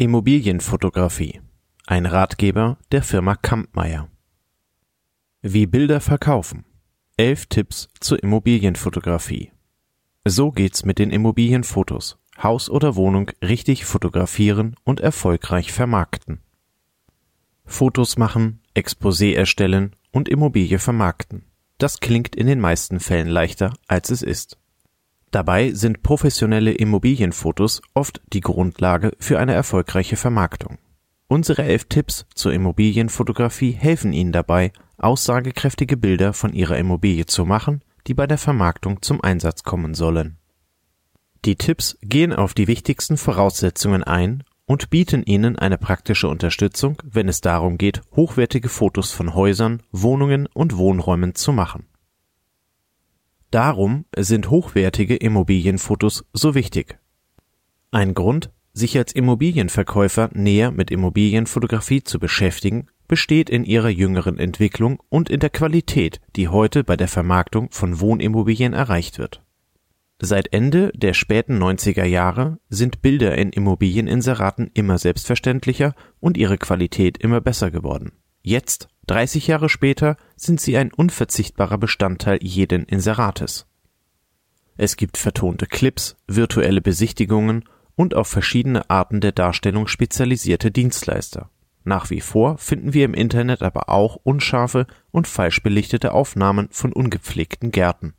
Immobilienfotografie. Ein Ratgeber der Firma Kampmeier. Wie Bilder verkaufen. Elf Tipps zur Immobilienfotografie. So geht's mit den Immobilienfotos. Haus oder Wohnung richtig fotografieren und erfolgreich vermarkten. Fotos machen, Exposé erstellen und Immobilie vermarkten. Das klingt in den meisten Fällen leichter, als es ist. Dabei sind professionelle Immobilienfotos oft die Grundlage für eine erfolgreiche Vermarktung. Unsere elf Tipps zur Immobilienfotografie helfen Ihnen dabei, aussagekräftige Bilder von Ihrer Immobilie zu machen, die bei der Vermarktung zum Einsatz kommen sollen. Die Tipps gehen auf die wichtigsten Voraussetzungen ein und bieten Ihnen eine praktische Unterstützung, wenn es darum geht, hochwertige Fotos von Häusern, Wohnungen und Wohnräumen zu machen. Darum sind hochwertige Immobilienfotos so wichtig. Ein Grund, sich als Immobilienverkäufer näher mit Immobilienfotografie zu beschäftigen, besteht in ihrer jüngeren Entwicklung und in der Qualität, die heute bei der Vermarktung von Wohnimmobilien erreicht wird. Seit Ende der späten 90er Jahre sind Bilder in Immobilieninseraten immer selbstverständlicher und ihre Qualität immer besser geworden. Jetzt 30 Jahre später sind sie ein unverzichtbarer Bestandteil jeden Inserates. Es gibt vertonte Clips, virtuelle Besichtigungen und auf verschiedene Arten der Darstellung spezialisierte Dienstleister. Nach wie vor finden wir im Internet aber auch unscharfe und falsch belichtete Aufnahmen von ungepflegten Gärten.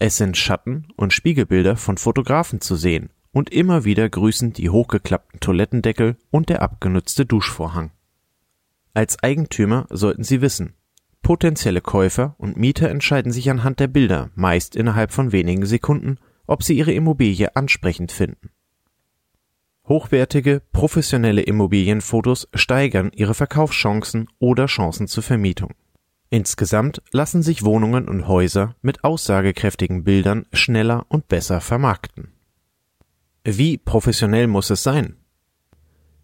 Es sind Schatten und Spiegelbilder von Fotografen zu sehen und immer wieder grüßen die hochgeklappten Toilettendeckel und der abgenutzte Duschvorhang. Als Eigentümer sollten Sie wissen, potenzielle Käufer und Mieter entscheiden sich anhand der Bilder meist innerhalb von wenigen Sekunden, ob sie ihre Immobilie ansprechend finden. Hochwertige, professionelle Immobilienfotos steigern ihre Verkaufschancen oder Chancen zur Vermietung. Insgesamt lassen sich Wohnungen und Häuser mit aussagekräftigen Bildern schneller und besser vermarkten. Wie professionell muss es sein?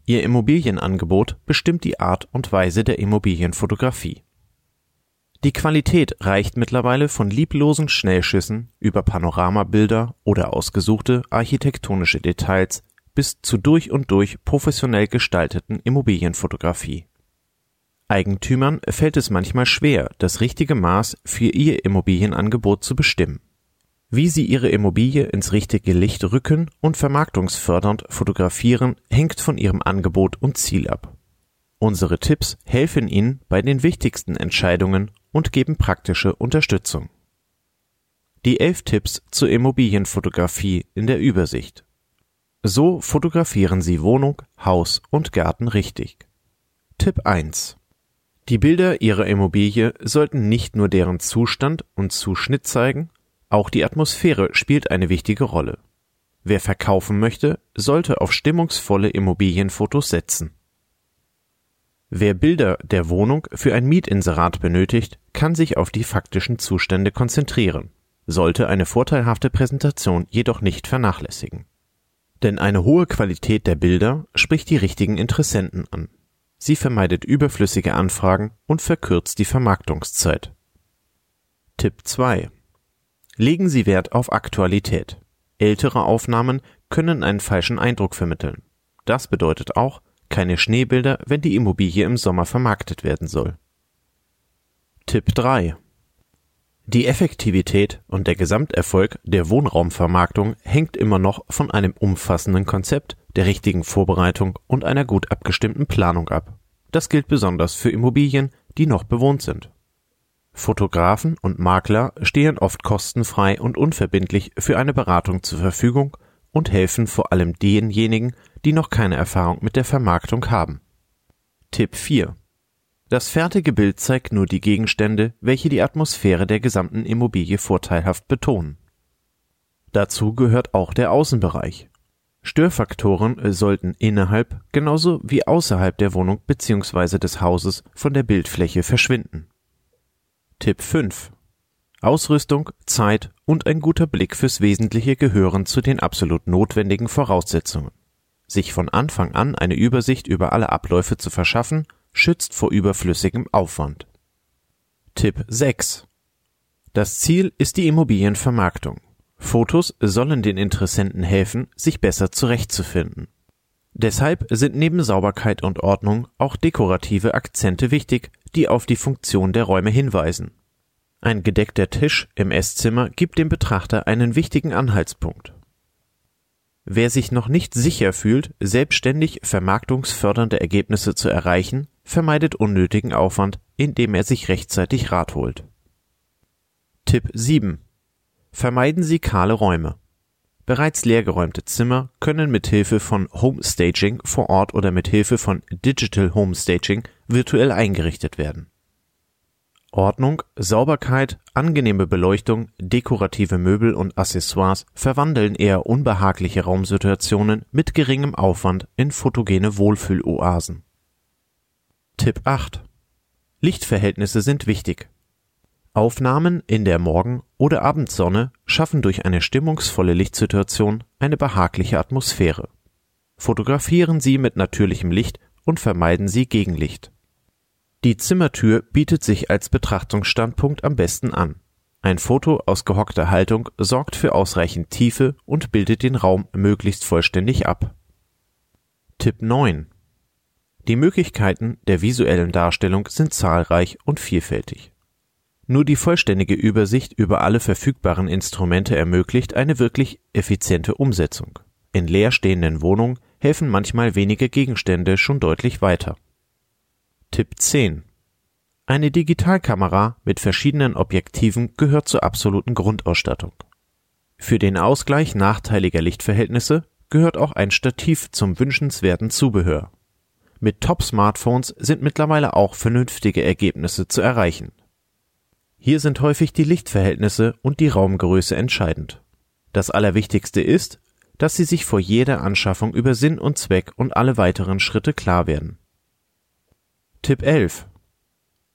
Ihr Immobilienangebot bestimmt die Art und Weise der Immobilienfotografie. Die Qualität reicht mittlerweile von lieblosen Schnellschüssen über Panoramabilder oder ausgesuchte architektonische Details bis zu durch und durch professionell gestalteten Immobilienfotografie. Eigentümern fällt es manchmal schwer, das richtige Maß für ihr Immobilienangebot zu bestimmen. Wie Sie Ihre Immobilie ins richtige Licht rücken und vermarktungsfördernd fotografieren, hängt von Ihrem Angebot und Ziel ab. Unsere Tipps helfen Ihnen bei den wichtigsten Entscheidungen und geben praktische Unterstützung. Die elf Tipps zur Immobilienfotografie in der Übersicht. So fotografieren Sie Wohnung, Haus und Garten richtig. Tipp 1. Die Bilder Ihrer Immobilie sollten nicht nur deren Zustand und Zuschnitt zeigen, auch die Atmosphäre spielt eine wichtige Rolle. Wer verkaufen möchte, sollte auf stimmungsvolle Immobilienfotos setzen. Wer Bilder der Wohnung für ein Mietinserat benötigt, kann sich auf die faktischen Zustände konzentrieren, sollte eine vorteilhafte Präsentation jedoch nicht vernachlässigen. Denn eine hohe Qualität der Bilder spricht die richtigen Interessenten an. Sie vermeidet überflüssige Anfragen und verkürzt die Vermarktungszeit. Tipp 2 Legen Sie Wert auf Aktualität. Ältere Aufnahmen können einen falschen Eindruck vermitteln. Das bedeutet auch keine Schneebilder, wenn die Immobilie im Sommer vermarktet werden soll. Tipp 3. Die Effektivität und der Gesamterfolg der Wohnraumvermarktung hängt immer noch von einem umfassenden Konzept, der richtigen Vorbereitung und einer gut abgestimmten Planung ab. Das gilt besonders für Immobilien, die noch bewohnt sind. Fotografen und Makler stehen oft kostenfrei und unverbindlich für eine Beratung zur Verfügung und helfen vor allem denjenigen, die noch keine Erfahrung mit der Vermarktung haben. Tipp 4. Das fertige Bild zeigt nur die Gegenstände, welche die Atmosphäre der gesamten Immobilie vorteilhaft betonen. Dazu gehört auch der Außenbereich. Störfaktoren sollten innerhalb genauso wie außerhalb der Wohnung bzw. des Hauses von der Bildfläche verschwinden. Tipp 5. Ausrüstung, Zeit und ein guter Blick fürs Wesentliche gehören zu den absolut notwendigen Voraussetzungen. Sich von Anfang an eine Übersicht über alle Abläufe zu verschaffen, schützt vor überflüssigem Aufwand. Tipp 6. Das Ziel ist die Immobilienvermarktung. Fotos sollen den Interessenten helfen, sich besser zurechtzufinden. Deshalb sind neben Sauberkeit und Ordnung auch dekorative Akzente wichtig, die auf die Funktion der Räume hinweisen. Ein gedeckter Tisch im Esszimmer gibt dem Betrachter einen wichtigen Anhaltspunkt. Wer sich noch nicht sicher fühlt, selbstständig vermarktungsfördernde Ergebnisse zu erreichen, vermeidet unnötigen Aufwand, indem er sich rechtzeitig Rat holt. Tipp 7. Vermeiden Sie kahle Räume. Bereits leergeräumte Zimmer können mit Hilfe von Homestaging vor Ort oder mit Hilfe von Digital Homestaging virtuell eingerichtet werden. Ordnung, Sauberkeit, angenehme Beleuchtung, dekorative Möbel und Accessoires verwandeln eher unbehagliche Raumsituationen mit geringem Aufwand in fotogene Wohlfühloasen. Tipp 8. Lichtverhältnisse sind wichtig. Aufnahmen in der Morgen- oder Abendsonne schaffen durch eine stimmungsvolle Lichtsituation eine behagliche Atmosphäre. Fotografieren Sie mit natürlichem Licht und vermeiden Sie Gegenlicht. Die Zimmertür bietet sich als Betrachtungsstandpunkt am besten an. Ein Foto aus gehockter Haltung sorgt für ausreichend Tiefe und bildet den Raum möglichst vollständig ab. Tipp 9. Die Möglichkeiten der visuellen Darstellung sind zahlreich und vielfältig. Nur die vollständige Übersicht über alle verfügbaren Instrumente ermöglicht eine wirklich effiziente Umsetzung. In leerstehenden Wohnungen helfen manchmal wenige Gegenstände schon deutlich weiter. Tipp 10. Eine Digitalkamera mit verschiedenen Objektiven gehört zur absoluten Grundausstattung. Für den Ausgleich nachteiliger Lichtverhältnisse gehört auch ein Stativ zum wünschenswerten Zubehör. Mit Top-Smartphones sind mittlerweile auch vernünftige Ergebnisse zu erreichen. Hier sind häufig die Lichtverhältnisse und die Raumgröße entscheidend. Das Allerwichtigste ist, dass Sie sich vor jeder Anschaffung über Sinn und Zweck und alle weiteren Schritte klar werden. Tipp 11.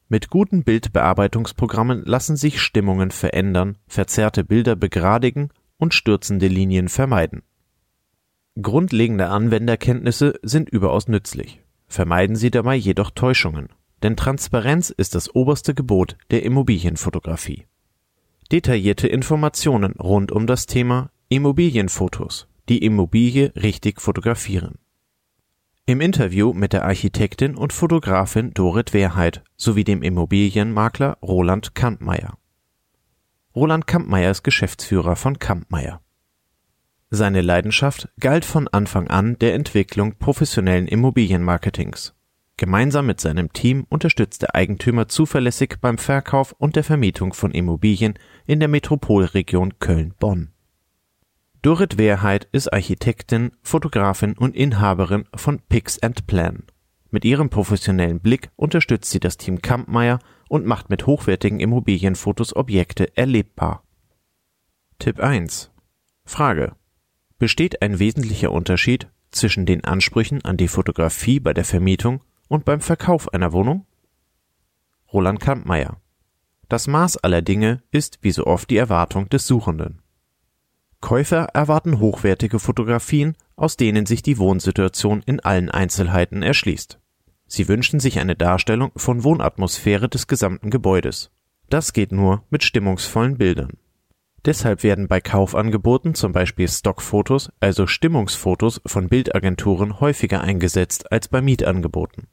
Mit guten Bildbearbeitungsprogrammen lassen sich Stimmungen verändern, verzerrte Bilder begradigen und stürzende Linien vermeiden. Grundlegende Anwenderkenntnisse sind überaus nützlich. Vermeiden Sie dabei jedoch Täuschungen, denn Transparenz ist das oberste Gebot der Immobilienfotografie. Detaillierte Informationen rund um das Thema Immobilienfotos, die Immobilie richtig fotografieren. Im Interview mit der Architektin und Fotografin Dorit Wehrheit sowie dem Immobilienmakler Roland Kampmeier. Roland Kampmeier ist Geschäftsführer von Kampmeier. Seine Leidenschaft galt von Anfang an der Entwicklung professionellen Immobilienmarketings. Gemeinsam mit seinem Team unterstützt der Eigentümer zuverlässig beim Verkauf und der Vermietung von Immobilien in der Metropolregion Köln-Bonn. Dorit Wehrheit ist Architektin, Fotografin und Inhaberin von Pix and Plan. Mit ihrem professionellen Blick unterstützt sie das Team Kampmeier und macht mit hochwertigen Immobilienfotos Objekte erlebbar. Tipp 1. Frage. Besteht ein wesentlicher Unterschied zwischen den Ansprüchen an die Fotografie bei der Vermietung und beim Verkauf einer Wohnung? Roland Kampmeier. Das Maß aller Dinge ist wie so oft die Erwartung des Suchenden. Käufer erwarten hochwertige Fotografien, aus denen sich die Wohnsituation in allen Einzelheiten erschließt. Sie wünschen sich eine Darstellung von Wohnatmosphäre des gesamten Gebäudes. Das geht nur mit stimmungsvollen Bildern. Deshalb werden bei Kaufangeboten zum Beispiel Stockfotos, also Stimmungsfotos von Bildagenturen häufiger eingesetzt als bei Mietangeboten.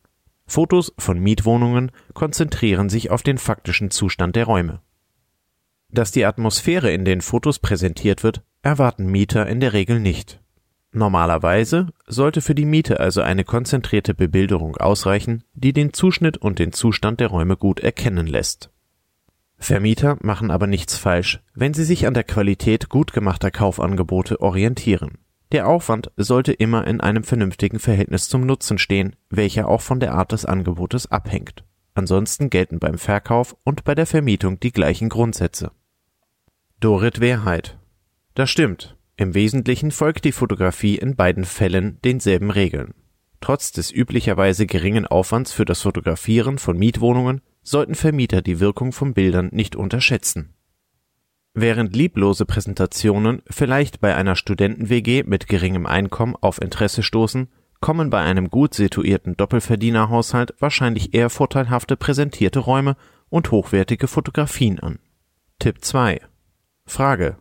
Fotos von Mietwohnungen konzentrieren sich auf den faktischen Zustand der Räume. Dass die Atmosphäre in den Fotos präsentiert wird, erwarten Mieter in der Regel nicht. Normalerweise sollte für die Miete also eine konzentrierte Bebilderung ausreichen, die den Zuschnitt und den Zustand der Räume gut erkennen lässt. Vermieter machen aber nichts falsch, wenn sie sich an der Qualität gut gemachter Kaufangebote orientieren. Der Aufwand sollte immer in einem vernünftigen Verhältnis zum Nutzen stehen, welcher auch von der Art des Angebotes abhängt. Ansonsten gelten beim Verkauf und bei der Vermietung die gleichen Grundsätze. Dorit Wehrheit das stimmt. Im Wesentlichen folgt die Fotografie in beiden Fällen denselben Regeln. Trotz des üblicherweise geringen Aufwands für das Fotografieren von Mietwohnungen sollten Vermieter die Wirkung von Bildern nicht unterschätzen. Während lieblose Präsentationen vielleicht bei einer Studenten-WG mit geringem Einkommen auf Interesse stoßen, kommen bei einem gut situierten Doppelverdienerhaushalt wahrscheinlich eher vorteilhafte präsentierte Räume und hochwertige Fotografien an. Tipp 2. Frage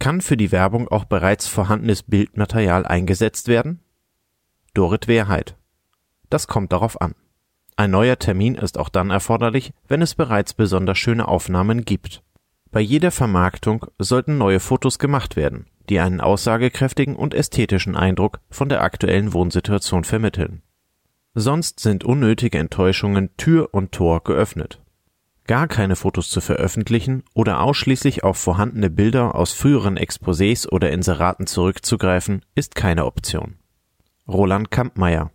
kann für die Werbung auch bereits vorhandenes Bildmaterial eingesetzt werden? Dorit Wehrheit. Das kommt darauf an. Ein neuer Termin ist auch dann erforderlich, wenn es bereits besonders schöne Aufnahmen gibt. Bei jeder Vermarktung sollten neue Fotos gemacht werden, die einen aussagekräftigen und ästhetischen Eindruck von der aktuellen Wohnsituation vermitteln. Sonst sind unnötige Enttäuschungen Tür und Tor geöffnet. Gar keine Fotos zu veröffentlichen oder ausschließlich auf vorhandene Bilder aus früheren Exposés oder Inseraten zurückzugreifen, ist keine Option. Roland Kampmeier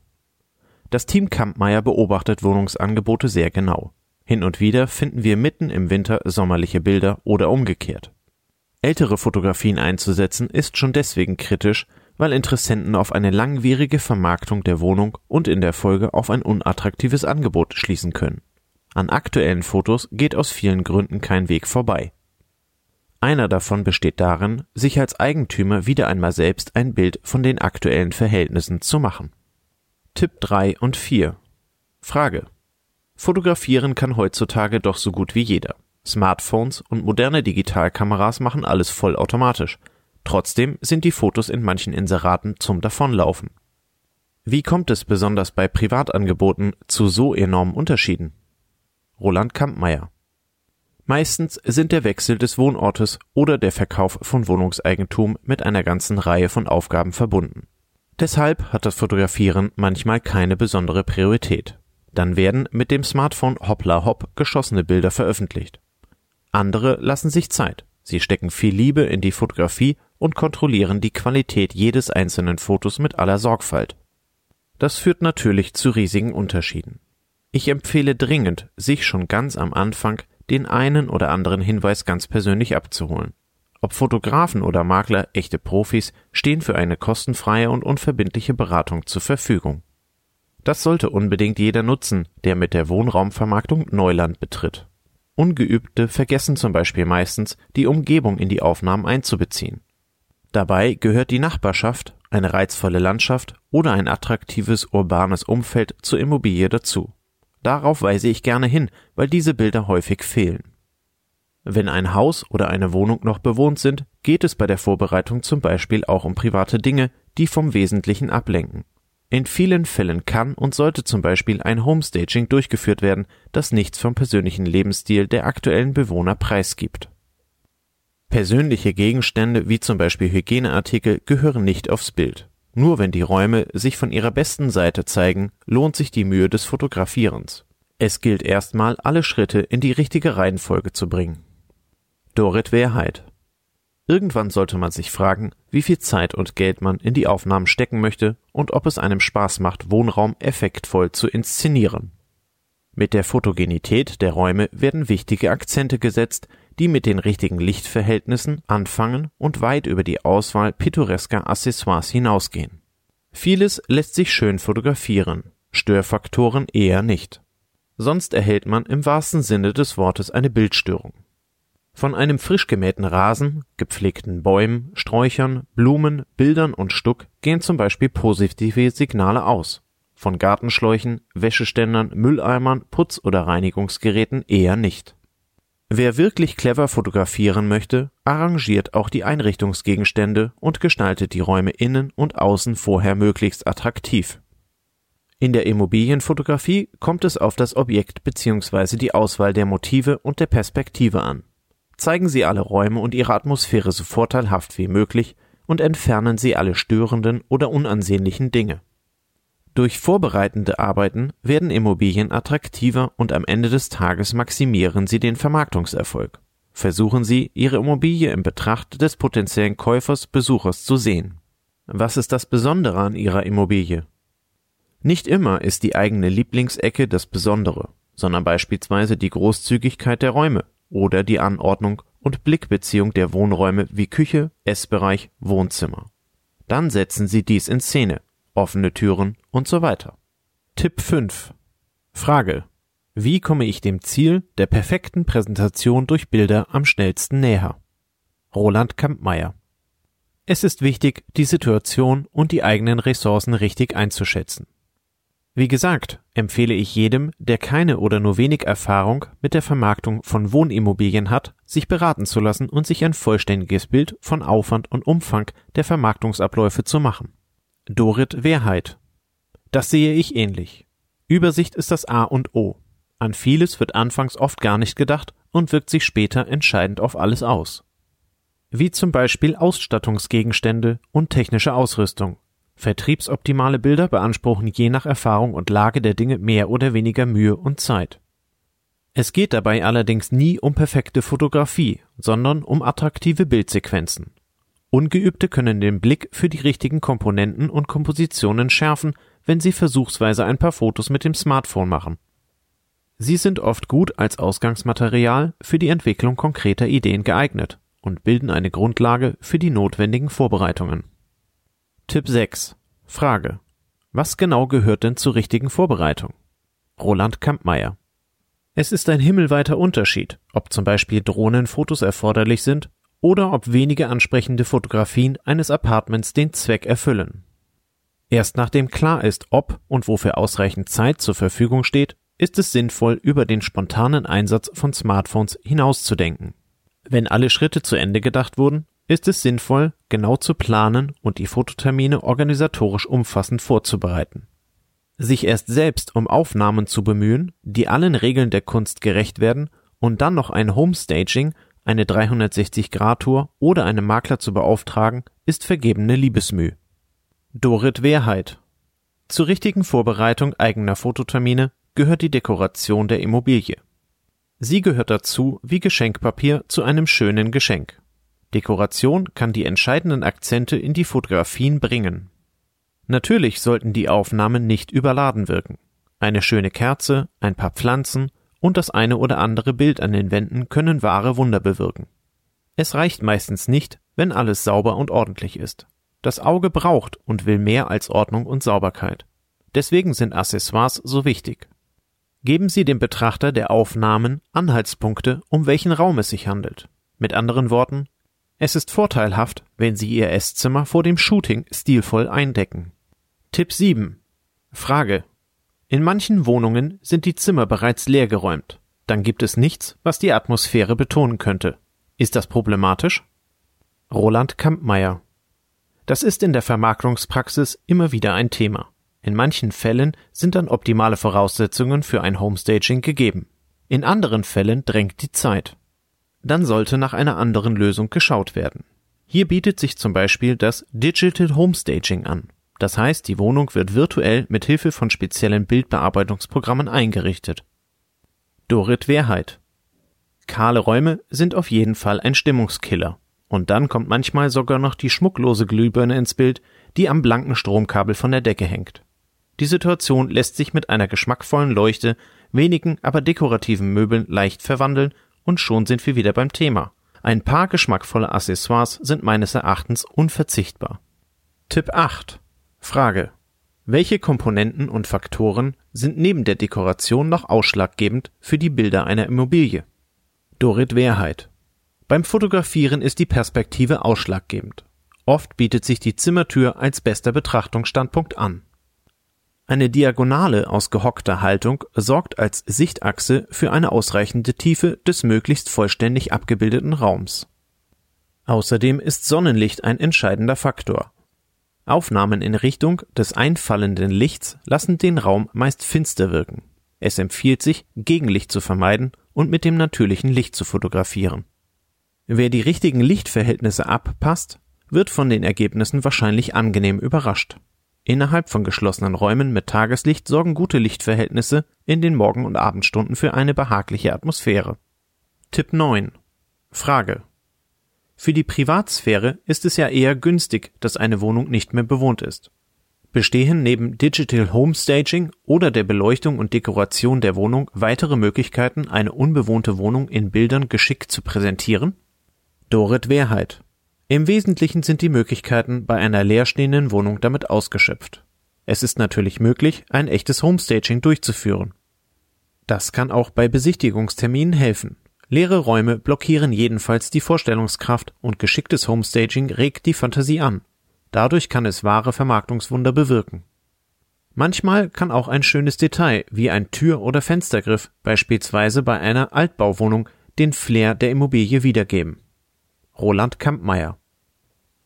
das Team Kampmeier beobachtet Wohnungsangebote sehr genau. Hin und wieder finden wir mitten im Winter sommerliche Bilder oder umgekehrt. Ältere Fotografien einzusetzen ist schon deswegen kritisch, weil Interessenten auf eine langwierige Vermarktung der Wohnung und in der Folge auf ein unattraktives Angebot schließen können. An aktuellen Fotos geht aus vielen Gründen kein Weg vorbei. Einer davon besteht darin, sich als Eigentümer wieder einmal selbst ein Bild von den aktuellen Verhältnissen zu machen. Tipp 3 und 4. Frage. Fotografieren kann heutzutage doch so gut wie jeder. Smartphones und moderne Digitalkameras machen alles vollautomatisch. Trotzdem sind die Fotos in manchen Inseraten zum Davonlaufen. Wie kommt es besonders bei Privatangeboten zu so enormen Unterschieden? Roland Kampmeier. Meistens sind der Wechsel des Wohnortes oder der Verkauf von Wohnungseigentum mit einer ganzen Reihe von Aufgaben verbunden. Deshalb hat das Fotografieren manchmal keine besondere Priorität. Dann werden mit dem Smartphone hoppla hopp geschossene Bilder veröffentlicht. Andere lassen sich Zeit. Sie stecken viel Liebe in die Fotografie und kontrollieren die Qualität jedes einzelnen Fotos mit aller Sorgfalt. Das führt natürlich zu riesigen Unterschieden. Ich empfehle dringend, sich schon ganz am Anfang den einen oder anderen Hinweis ganz persönlich abzuholen. Ob Fotografen oder Makler, echte Profis, stehen für eine kostenfreie und unverbindliche Beratung zur Verfügung. Das sollte unbedingt jeder nutzen, der mit der Wohnraumvermarktung Neuland betritt. Ungeübte vergessen zum Beispiel meistens, die Umgebung in die Aufnahmen einzubeziehen. Dabei gehört die Nachbarschaft, eine reizvolle Landschaft oder ein attraktives urbanes Umfeld zur Immobilie dazu. Darauf weise ich gerne hin, weil diese Bilder häufig fehlen. Wenn ein Haus oder eine Wohnung noch bewohnt sind, geht es bei der Vorbereitung zum Beispiel auch um private Dinge, die vom Wesentlichen ablenken. In vielen Fällen kann und sollte zum Beispiel ein Homestaging durchgeführt werden, das nichts vom persönlichen Lebensstil der aktuellen Bewohner preisgibt. Persönliche Gegenstände wie zum Beispiel Hygieneartikel gehören nicht aufs Bild. Nur wenn die Räume sich von ihrer besten Seite zeigen, lohnt sich die Mühe des Fotografierens. Es gilt erstmal, alle Schritte in die richtige Reihenfolge zu bringen. Dorit Wehrheit. Irgendwann sollte man sich fragen, wie viel Zeit und Geld man in die Aufnahmen stecken möchte und ob es einem Spaß macht, Wohnraum effektvoll zu inszenieren. Mit der Fotogenität der Räume werden wichtige Akzente gesetzt, die mit den richtigen Lichtverhältnissen anfangen und weit über die Auswahl pittoresker Accessoires hinausgehen. Vieles lässt sich schön fotografieren, Störfaktoren eher nicht. Sonst erhält man im wahrsten Sinne des Wortes eine Bildstörung. Von einem frisch gemähten Rasen, gepflegten Bäumen, Sträuchern, Blumen, Bildern und Stuck gehen zum Beispiel positive Signale aus. Von Gartenschläuchen, Wäscheständern, Mülleimern, Putz- oder Reinigungsgeräten eher nicht. Wer wirklich clever fotografieren möchte, arrangiert auch die Einrichtungsgegenstände und gestaltet die Räume innen und außen vorher möglichst attraktiv. In der Immobilienfotografie kommt es auf das Objekt bzw. die Auswahl der Motive und der Perspektive an. Zeigen Sie alle Räume und ihre Atmosphäre so vorteilhaft wie möglich und entfernen Sie alle störenden oder unansehnlichen Dinge. Durch vorbereitende Arbeiten werden Immobilien attraktiver und am Ende des Tages maximieren Sie den Vermarktungserfolg. Versuchen Sie, Ihre Immobilie im Betracht des potenziellen Käufers Besuchers zu sehen. Was ist das Besondere an Ihrer Immobilie? Nicht immer ist die eigene Lieblingsecke das Besondere, sondern beispielsweise die Großzügigkeit der Räume, oder die Anordnung und Blickbeziehung der Wohnräume wie Küche, Essbereich, Wohnzimmer. Dann setzen Sie dies in Szene, offene Türen und so weiter. Tipp 5. Frage. Wie komme ich dem Ziel der perfekten Präsentation durch Bilder am schnellsten näher? Roland Kampmeier. Es ist wichtig, die Situation und die eigenen Ressourcen richtig einzuschätzen. Wie gesagt, empfehle ich jedem, der keine oder nur wenig Erfahrung mit der Vermarktung von Wohnimmobilien hat, sich beraten zu lassen und sich ein vollständiges Bild von Aufwand und Umfang der Vermarktungsabläufe zu machen. Dorit Wehrheit Das sehe ich ähnlich. Übersicht ist das A und O. An vieles wird anfangs oft gar nicht gedacht und wirkt sich später entscheidend auf alles aus. Wie zum Beispiel Ausstattungsgegenstände und technische Ausrüstung. Vertriebsoptimale Bilder beanspruchen je nach Erfahrung und Lage der Dinge mehr oder weniger Mühe und Zeit. Es geht dabei allerdings nie um perfekte Fotografie, sondern um attraktive Bildsequenzen. Ungeübte können den Blick für die richtigen Komponenten und Kompositionen schärfen, wenn sie versuchsweise ein paar Fotos mit dem Smartphone machen. Sie sind oft gut als Ausgangsmaterial für die Entwicklung konkreter Ideen geeignet und bilden eine Grundlage für die notwendigen Vorbereitungen. Tipp 6. Frage. Was genau gehört denn zur richtigen Vorbereitung? Roland Kampmeier. Es ist ein himmelweiter Unterschied, ob zum Beispiel Drohnenfotos erforderlich sind oder ob wenige ansprechende Fotografien eines Apartments den Zweck erfüllen. Erst nachdem klar ist, ob und wofür ausreichend Zeit zur Verfügung steht, ist es sinnvoll, über den spontanen Einsatz von Smartphones hinauszudenken. Wenn alle Schritte zu Ende gedacht wurden, ist es sinnvoll, genau zu planen und die Fototermine organisatorisch umfassend vorzubereiten. Sich erst selbst um Aufnahmen zu bemühen, die allen Regeln der Kunst gerecht werden und dann noch ein Homestaging, eine 360-Grad-Tour oder einen Makler zu beauftragen, ist vergebene Liebesmüh. Dorit Wehrheit Zur richtigen Vorbereitung eigener Fototermine gehört die Dekoration der Immobilie. Sie gehört dazu wie Geschenkpapier zu einem schönen Geschenk. Dekoration kann die entscheidenden Akzente in die Fotografien bringen. Natürlich sollten die Aufnahmen nicht überladen wirken. Eine schöne Kerze, ein paar Pflanzen und das eine oder andere Bild an den Wänden können wahre Wunder bewirken. Es reicht meistens nicht, wenn alles sauber und ordentlich ist. Das Auge braucht und will mehr als Ordnung und Sauberkeit. Deswegen sind Accessoires so wichtig. Geben Sie dem Betrachter der Aufnahmen Anhaltspunkte, um welchen Raum es sich handelt. Mit anderen Worten, es ist vorteilhaft, wenn Sie Ihr Esszimmer vor dem Shooting stilvoll eindecken. Tipp 7. Frage. In manchen Wohnungen sind die Zimmer bereits leergeräumt. Dann gibt es nichts, was die Atmosphäre betonen könnte. Ist das problematisch? Roland Kampmeier. Das ist in der Vermarktungspraxis immer wieder ein Thema. In manchen Fällen sind dann optimale Voraussetzungen für ein Homestaging gegeben. In anderen Fällen drängt die Zeit. Dann sollte nach einer anderen Lösung geschaut werden. Hier bietet sich zum Beispiel das Digital Homestaging an. Das heißt, die Wohnung wird virtuell mit Hilfe von speziellen Bildbearbeitungsprogrammen eingerichtet. Dorit Wehrheit. Kahle Räume sind auf jeden Fall ein Stimmungskiller. Und dann kommt manchmal sogar noch die schmucklose Glühbirne ins Bild, die am blanken Stromkabel von der Decke hängt. Die Situation lässt sich mit einer geschmackvollen Leuchte, wenigen, aber dekorativen Möbeln leicht verwandeln und schon sind wir wieder beim Thema. Ein paar geschmackvolle Accessoires sind meines Erachtens unverzichtbar. Tipp 8. Frage. Welche Komponenten und Faktoren sind neben der Dekoration noch ausschlaggebend für die Bilder einer Immobilie? Dorit Wehrheit. Beim Fotografieren ist die Perspektive ausschlaggebend. Oft bietet sich die Zimmertür als bester Betrachtungsstandpunkt an. Eine Diagonale aus gehockter Haltung sorgt als Sichtachse für eine ausreichende Tiefe des möglichst vollständig abgebildeten Raums. Außerdem ist Sonnenlicht ein entscheidender Faktor. Aufnahmen in Richtung des einfallenden Lichts lassen den Raum meist finster wirken. Es empfiehlt sich, Gegenlicht zu vermeiden und mit dem natürlichen Licht zu fotografieren. Wer die richtigen Lichtverhältnisse abpasst, wird von den Ergebnissen wahrscheinlich angenehm überrascht. Innerhalb von geschlossenen Räumen mit Tageslicht sorgen gute Lichtverhältnisse in den Morgen- und Abendstunden für eine behagliche Atmosphäre. Tipp 9. Frage. Für die Privatsphäre ist es ja eher günstig, dass eine Wohnung nicht mehr bewohnt ist. Bestehen neben Digital Home Staging oder der Beleuchtung und Dekoration der Wohnung weitere Möglichkeiten, eine unbewohnte Wohnung in Bildern geschickt zu präsentieren? Dorit Wehrheit im Wesentlichen sind die Möglichkeiten bei einer leerstehenden Wohnung damit ausgeschöpft. Es ist natürlich möglich, ein echtes Homestaging durchzuführen. Das kann auch bei Besichtigungsterminen helfen. Leere Räume blockieren jedenfalls die Vorstellungskraft und geschicktes Homestaging regt die Fantasie an. Dadurch kann es wahre Vermarktungswunder bewirken. Manchmal kann auch ein schönes Detail wie ein Tür- oder Fenstergriff beispielsweise bei einer Altbauwohnung den Flair der Immobilie wiedergeben. Roland Kampmeier.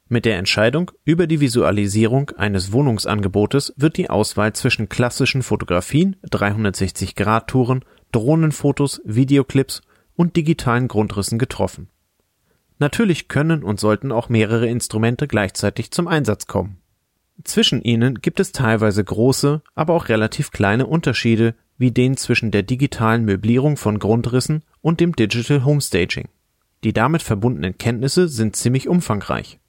Mit der Entscheidung über die Visualisierung eines Wohnungsangebotes wird die Auswahl zwischen klassischen Fotografien, 360-Grad-Touren, Drohnenfotos, Videoclips und digitalen Grundrissen getroffen. Natürlich können und sollten auch mehrere Instrumente gleichzeitig zum Einsatz kommen. Zwischen ihnen gibt es teilweise große, aber auch relativ kleine Unterschiede, wie den zwischen der digitalen Möblierung von Grundrissen und dem Digital Homestaging. Die damit verbundenen Kenntnisse sind ziemlich umfangreich.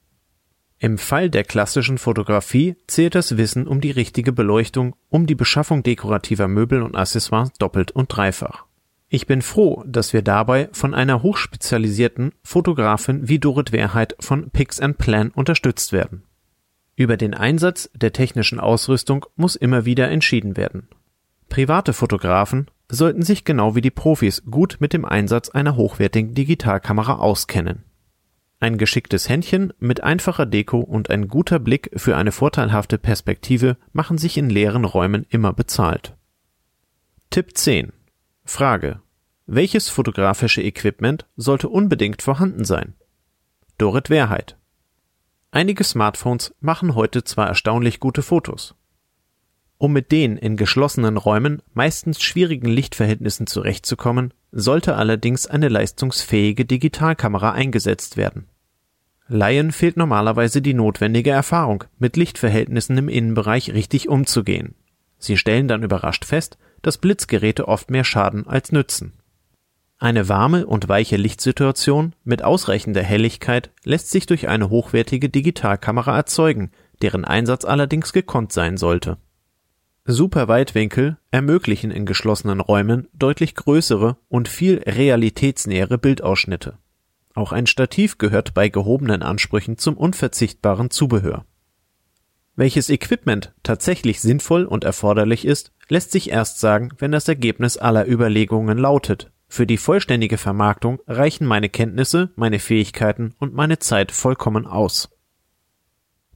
Im Fall der klassischen Fotografie zählt das Wissen um die richtige Beleuchtung, um die Beschaffung dekorativer Möbel und Accessoires doppelt und dreifach. Ich bin froh, dass wir dabei von einer hochspezialisierten Fotografin wie Dorit Wehrheit von Pix and Plan unterstützt werden. Über den Einsatz der technischen Ausrüstung muss immer wieder entschieden werden. Private Fotografen sollten sich genau wie die Profis gut mit dem Einsatz einer hochwertigen Digitalkamera auskennen. Ein geschicktes Händchen mit einfacher Deko und ein guter Blick für eine vorteilhafte Perspektive machen sich in leeren Räumen immer bezahlt. Tipp 10. Frage. Welches fotografische Equipment sollte unbedingt vorhanden sein? Dorit Wehrheit. Einige Smartphones machen heute zwar erstaunlich gute Fotos. Um mit den in geschlossenen Räumen meistens schwierigen Lichtverhältnissen zurechtzukommen, sollte allerdings eine leistungsfähige Digitalkamera eingesetzt werden. Laien fehlt normalerweise die notwendige Erfahrung, mit Lichtverhältnissen im Innenbereich richtig umzugehen. Sie stellen dann überrascht fest, dass Blitzgeräte oft mehr schaden als nützen. Eine warme und weiche Lichtsituation mit ausreichender Helligkeit lässt sich durch eine hochwertige Digitalkamera erzeugen, deren Einsatz allerdings gekonnt sein sollte. Superweitwinkel ermöglichen in geschlossenen Räumen deutlich größere und viel realitätsnähere Bildausschnitte. Auch ein Stativ gehört bei gehobenen Ansprüchen zum unverzichtbaren Zubehör. Welches Equipment tatsächlich sinnvoll und erforderlich ist, lässt sich erst sagen, wenn das Ergebnis aller Überlegungen lautet. Für die vollständige Vermarktung reichen meine Kenntnisse, meine Fähigkeiten und meine Zeit vollkommen aus.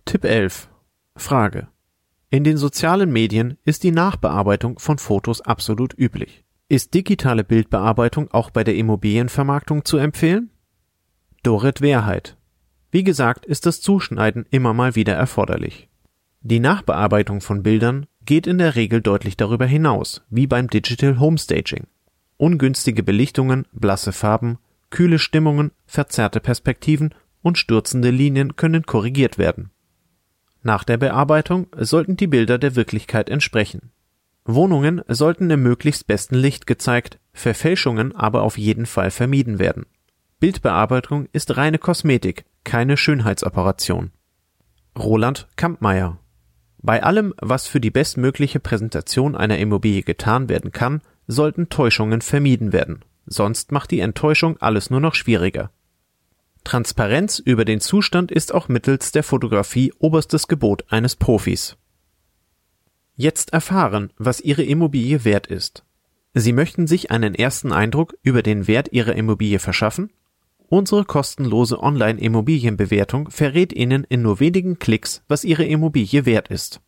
Tipp 11. Frage. In den sozialen Medien ist die Nachbearbeitung von Fotos absolut üblich. Ist digitale Bildbearbeitung auch bei der Immobilienvermarktung zu empfehlen? Dorit Wehrheit. Wie gesagt, ist das Zuschneiden immer mal wieder erforderlich. Die Nachbearbeitung von Bildern geht in der Regel deutlich darüber hinaus, wie beim Digital Homestaging. Ungünstige Belichtungen, blasse Farben, kühle Stimmungen, verzerrte Perspektiven und stürzende Linien können korrigiert werden. Nach der Bearbeitung sollten die Bilder der Wirklichkeit entsprechen. Wohnungen sollten im möglichst besten Licht gezeigt, Verfälschungen aber auf jeden Fall vermieden werden. Bildbearbeitung ist reine Kosmetik, keine Schönheitsoperation. Roland Kampmeier Bei allem, was für die bestmögliche Präsentation einer Immobilie getan werden kann, sollten Täuschungen vermieden werden, sonst macht die Enttäuschung alles nur noch schwieriger. Transparenz über den Zustand ist auch mittels der Fotografie oberstes Gebot eines Profis. Jetzt erfahren, was Ihre Immobilie wert ist. Sie möchten sich einen ersten Eindruck über den Wert Ihrer Immobilie verschaffen Unsere kostenlose Online-Immobilienbewertung verrät Ihnen in nur wenigen Klicks, was Ihre Immobilie wert ist.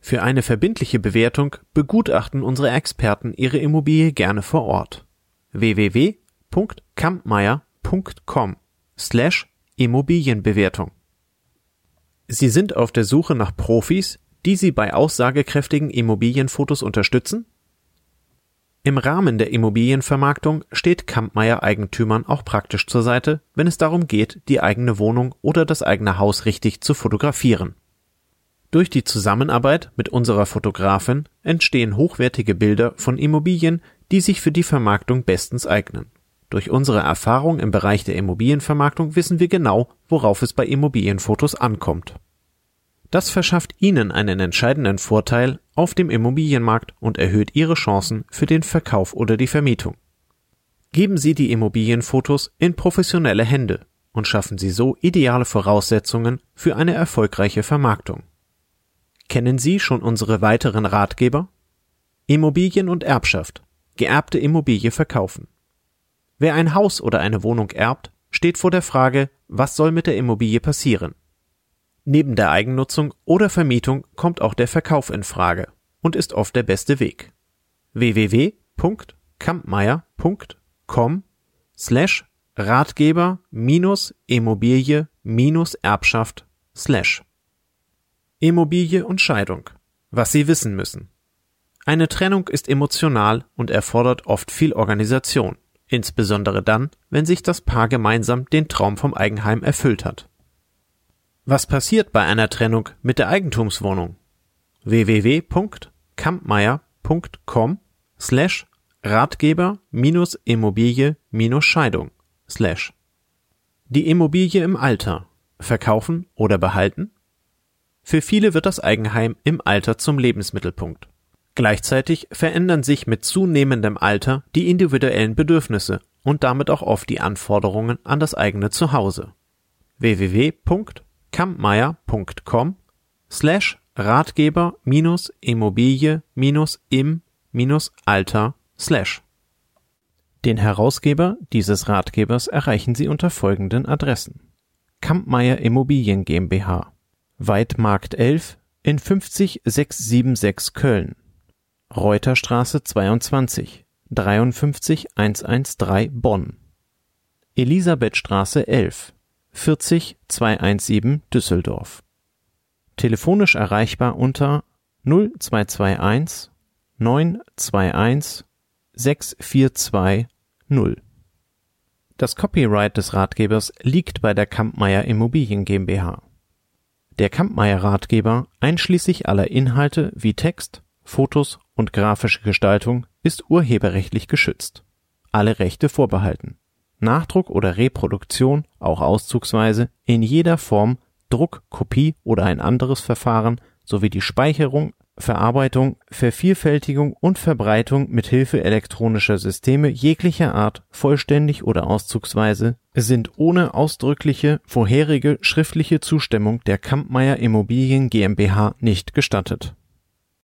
Für eine verbindliche Bewertung begutachten unsere Experten Ihre Immobilie gerne vor Ort. www.kampmeier.com slash Immobilienbewertung Sie sind auf der Suche nach Profis, die Sie bei aussagekräftigen Immobilienfotos unterstützen? Im Rahmen der Immobilienvermarktung steht Kampmeier Eigentümern auch praktisch zur Seite, wenn es darum geht, die eigene Wohnung oder das eigene Haus richtig zu fotografieren. Durch die Zusammenarbeit mit unserer Fotografin entstehen hochwertige Bilder von Immobilien, die sich für die Vermarktung bestens eignen. Durch unsere Erfahrung im Bereich der Immobilienvermarktung wissen wir genau, worauf es bei Immobilienfotos ankommt. Das verschafft Ihnen einen entscheidenden Vorteil auf dem Immobilienmarkt und erhöht Ihre Chancen für den Verkauf oder die Vermietung. Geben Sie die Immobilienfotos in professionelle Hände und schaffen Sie so ideale Voraussetzungen für eine erfolgreiche Vermarktung. Kennen Sie schon unsere weiteren Ratgeber? Immobilien und Erbschaft. Geerbte Immobilie verkaufen. Wer ein Haus oder eine Wohnung erbt, steht vor der Frage, was soll mit der Immobilie passieren? Neben der Eigennutzung oder Vermietung kommt auch der Verkauf in Frage und ist oft der beste Weg. www.kampmeier.com slash Ratgeber minus Immobilie minus Erbschaft slash Immobilie und Scheidung. Was Sie wissen müssen. Eine Trennung ist emotional und erfordert oft viel Organisation, insbesondere dann, wenn sich das Paar gemeinsam den Traum vom Eigenheim erfüllt hat. Was passiert bei einer Trennung mit der Eigentumswohnung? www.kampmeier.com slash Ratgeber minus Immobilie minus Scheidung slash Die Immobilie im Alter verkaufen oder behalten? Für viele wird das Eigenheim im Alter zum Lebensmittelpunkt. Gleichzeitig verändern sich mit zunehmendem Alter die individuellen Bedürfnisse und damit auch oft die Anforderungen an das eigene Zuhause. www.kampmeier.com slash Ratgeber minus Immobilie minus im minus Alter slash Den Herausgeber dieses Ratgebers erreichen Sie unter folgenden Adressen. Kampmeier Immobilien GmbH Weidmarkt 11 in 50676 Köln Reuterstraße 22 53113 Bonn Elisabethstraße 11 40 217 Düsseldorf Telefonisch erreichbar unter 0221 921 6420. Das Copyright des Ratgebers liegt bei der Kampmeier Immobilien GmbH. Der Kampmeier Ratgeber, einschließlich aller Inhalte wie Text, Fotos und grafische Gestaltung, ist urheberrechtlich geschützt. Alle Rechte vorbehalten. Nachdruck oder Reproduktion, auch auszugsweise, in jeder Form, Druck, Kopie oder ein anderes Verfahren sowie die Speicherung Verarbeitung, Vervielfältigung und Verbreitung mit Hilfe elektronischer Systeme jeglicher Art, vollständig oder auszugsweise, sind ohne ausdrückliche vorherige schriftliche Zustimmung der Kampmeier Immobilien GmbH nicht gestattet